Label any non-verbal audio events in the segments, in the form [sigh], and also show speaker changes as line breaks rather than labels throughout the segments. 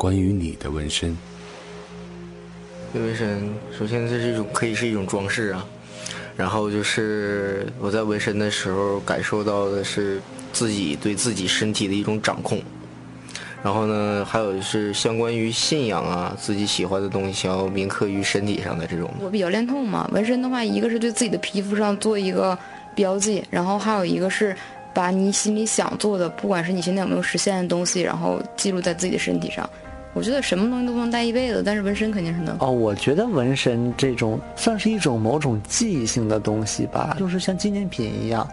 关于你的纹身。
纹身，首先这是一种可以是一种装饰啊，然后就是我在纹身的时候感受到的是自己对自己身体的一种掌控。然后呢，还有是相关于信仰啊，自己喜欢的东西想要铭刻于身体上的这种。
我比较恋痛嘛，纹身的话，一个是对自己的皮肤上做一个标记，然后还有一个是把你心里想做的，不管是你现在有没有实现的东西，然后记录在自己的身体上。我觉得什么东西都不能带一辈子，但是纹身肯定是能。
哦，我觉得纹身这种算是一种某种记忆性的东西吧，就是像纪念品一样。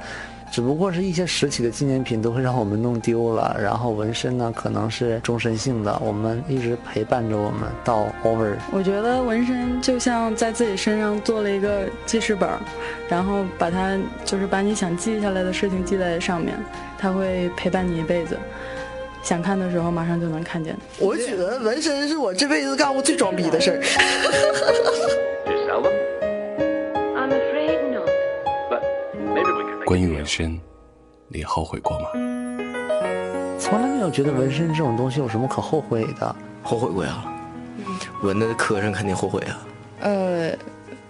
只不过是一些实体的纪念品都会让我们弄丢了，然后纹身呢可能是终身性的，我们一直陪伴着我们到 over。
我觉得纹身就像在自己身上做了一个记事本，然后把它就是把你想记下来的事情记在上面，它会陪伴你一辈子。想看的时候马上就能看见。
我觉得纹身是我这辈子干过最装逼的事儿。[laughs]
关于纹身，你后悔过吗？
从来没有觉得纹身这种东西有什么可后悔的。
后悔过呀，纹的磕碜肯定后悔啊。
呃，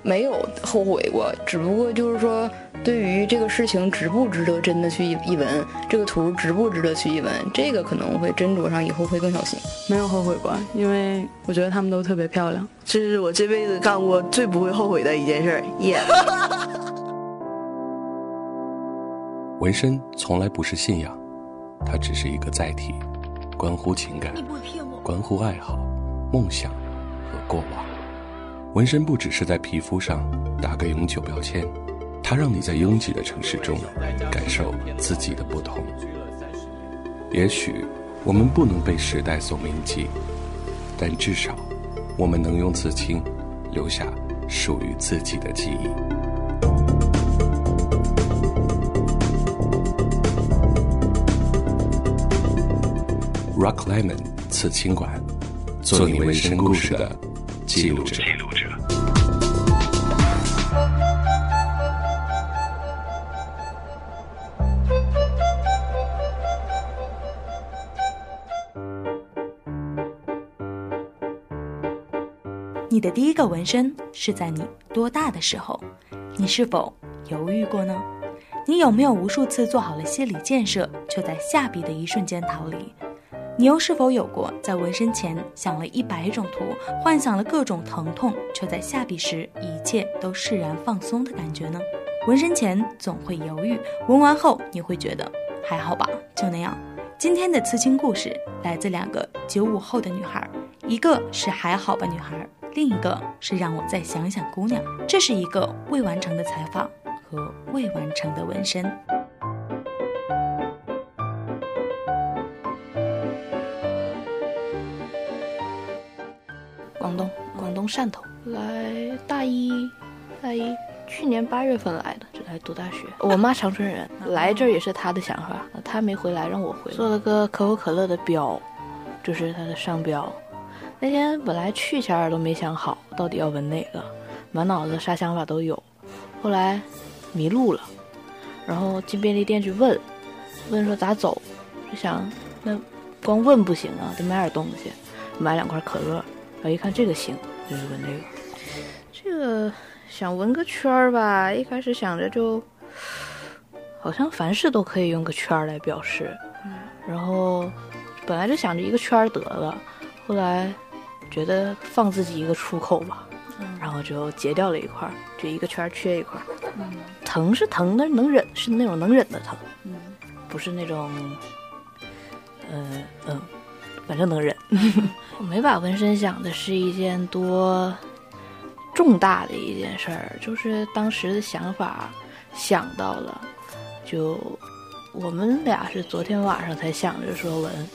没有后悔过，只不过就是说，对于这个事情值不值得真的去一一闻，这个图值不值得去一闻，这个可能会斟酌上，以后会更小心。
没有后悔过，因为我觉得他们都特别漂亮。
这是我这辈子干过最不会后悔的一件事儿，耶。[laughs]
纹身从来不是信仰，它只是一个载体，关乎情感，关乎爱好、梦想和过往。纹身不只是在皮肤上打个永久标签，它让你在拥挤的城市中感受自己的不同。也许我们不能被时代所铭记，但至少我们能用刺青留下属于自己的记忆。Rock Lemon 刺青馆，做你纹身故事的记录者。
你的第一个纹身是在你多大的时候？你是否犹豫过呢？你有没有无数次做好了心理建设，却在下笔的一瞬间逃离？你又是否有过在纹身前想了一百种图，幻想了各种疼痛，却在下笔时一切都释然放松的感觉呢？纹身前总会犹豫，纹完后你会觉得还好吧，就那样。今天的刺青故事来自两个九五后的女孩，一个是还好吧女孩，另一个是让我再想想姑娘。这是一个未完成的采访和未完成的纹身。
广东，广东汕头来大一，大一去年八月份来的，就来读大学。我妈长春人，来这儿也是她的想法，她没回来，让我回。做了个可口可乐的标，就是它的商标。那天本来去前儿都没想好到底要纹哪个，满脑子啥想法都有。后来迷路了，然后进便利店去问，问说咋走，就想那光问不行啊，得买点东西，买两块可乐。然后一看这个行。就是纹这个，这个想纹个圈儿吧。一开始想着就，好像凡事都可以用个圈儿来表示。然后本来就想着一个圈儿得了，后来觉得放自己一个出口吧，然后就截掉了一块儿，就一个圈儿缺一块儿。疼是疼，但是能忍是那种能忍的疼，不是那种，嗯嗯。反正能忍，[laughs] 我没把纹身想的是一件多重大的一件事儿，就是当时的想法想到了，就我们俩是昨天晚上才想着说纹，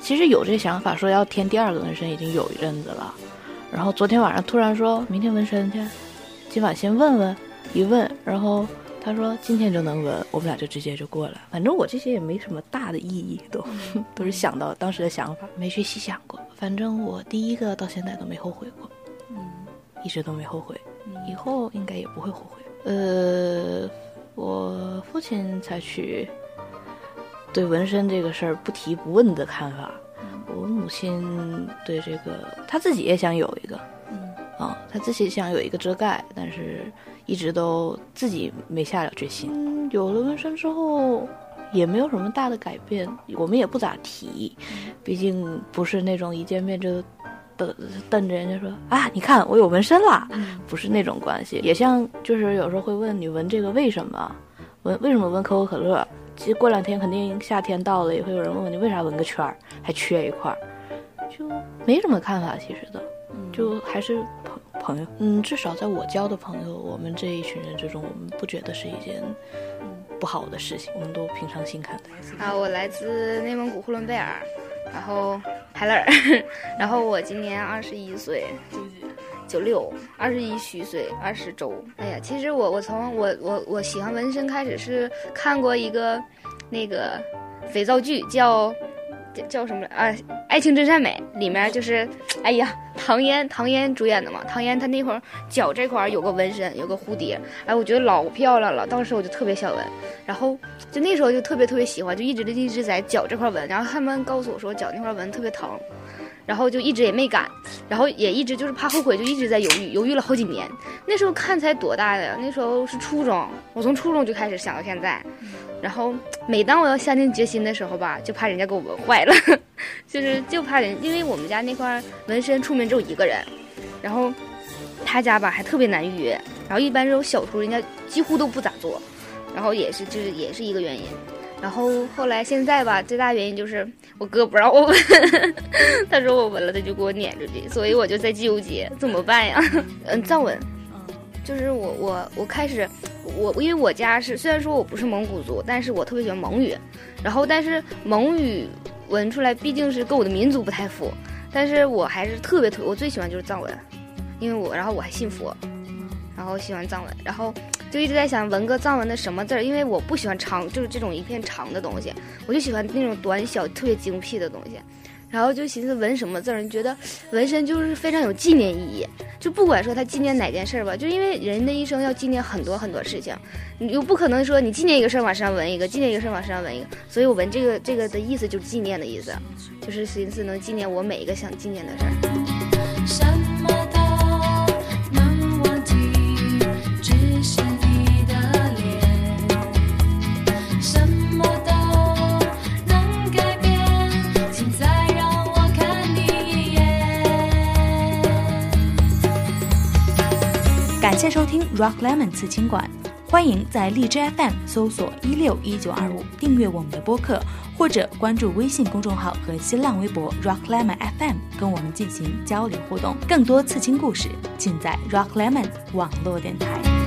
其实有这想法说要添第二个纹身已经有一阵子了，然后昨天晚上突然说明天纹身去，今晚先问问，一问然后。他说今天就能纹，我们俩就直接就过了。反正我这些也没什么大的意义，都 [laughs] 都是想到当时的想法，没去细想过。反正我第一个到现在都没后悔过，嗯，一直都没后悔，以后应该也不会后悔。呃，我父亲采取对纹身这个事儿不提不问的看法，我母亲对这个，她自己也想有一个，嗯，啊，她自己想有一个遮盖，但是一直都自己没下了决心。嗯，有了纹身之后，也没有什么大的改变，我们也不咋提，毕竟不是那种一见面就瞪瞪着人家说啊，你看我有纹身啦，不是那种关系。也像就是有时候会问你纹这个为什么，纹为什么纹可口可乐？其实过两天肯定夏天到了，也会有人问问你为啥纹个圈儿还缺一块儿，就没什么看法。其实的，就还是朋朋友。嗯，至少在我交的朋友，我们这一群人之中，我们不觉得是一件不好的事情，我们都平常心看待。
啊，我来自内蒙古呼伦贝尔，然后海拉尔，然后我今年二十一岁。九六二十一虚岁二十周，哎呀，其实我我从我我我喜欢纹身开始是看过一个那个肥皂剧叫叫叫什么啊？《爱情真善美》里面就是，[tsk] 哎呀，唐嫣唐嫣主演的嘛。唐嫣她那会儿脚这块有个纹身，有个蝴蝶，哎，我觉得老漂亮了。当时我就特别想纹，然后就那时候就特别特别喜欢，就一直一直在脚这块纹。然后他们告诉我说脚那块纹特别疼。然后就一直也没敢，然后也一直就是怕后悔，就一直在犹豫，犹豫了好几年。那时候看才多大呀？那时候是初中，我从初中就开始想到现在。然后每当我要下定决心的时候吧，就怕人家给我纹坏了，[laughs] 就是就怕人，因为我们家那块纹身出门只有一个人，然后他家吧还特别难预约，然后一般这种小图人家几乎都不咋做，然后也是就是也是一个原因。然后后来现在吧，最大原因就是我哥不让我纹，[laughs] 他说我纹了他就给我撵出去，所以我就在纠结怎么办呀？[laughs] 嗯，藏文，就是我我我开始我因为我家是虽然说我不是蒙古族，但是我特别喜欢蒙语，然后但是蒙语纹出来毕竟是跟我的民族不太符，但是我还是特别特我最喜欢就是藏文，因为我然后我还信佛，然后喜欢藏文，然后。就一直在想纹个藏文的什么字儿，因为我不喜欢长，就是这种一片长的东西，我就喜欢那种短小、特别精辟的东西。然后就寻思纹什么字儿，觉得纹身就是非常有纪念意义。就不管说他纪念哪件事儿吧，就因为人的一生要纪念很多很多事情，你又不可能说你纪念一个事儿往身上纹一个，纪念一个事儿往身上纹一个。所以我纹这个这个的意思就是纪念的意思，就是寻思能纪念我每一个想纪念的事儿。
收听 Rock Lemon 刺青馆，欢迎在荔枝 FM 搜索一六一九二五订阅我们的播客，或者关注微信公众号和新浪微博 Rock Lemon FM 跟我们进行交流互动。更多刺青故事尽在 Rock Lemon 网络电台。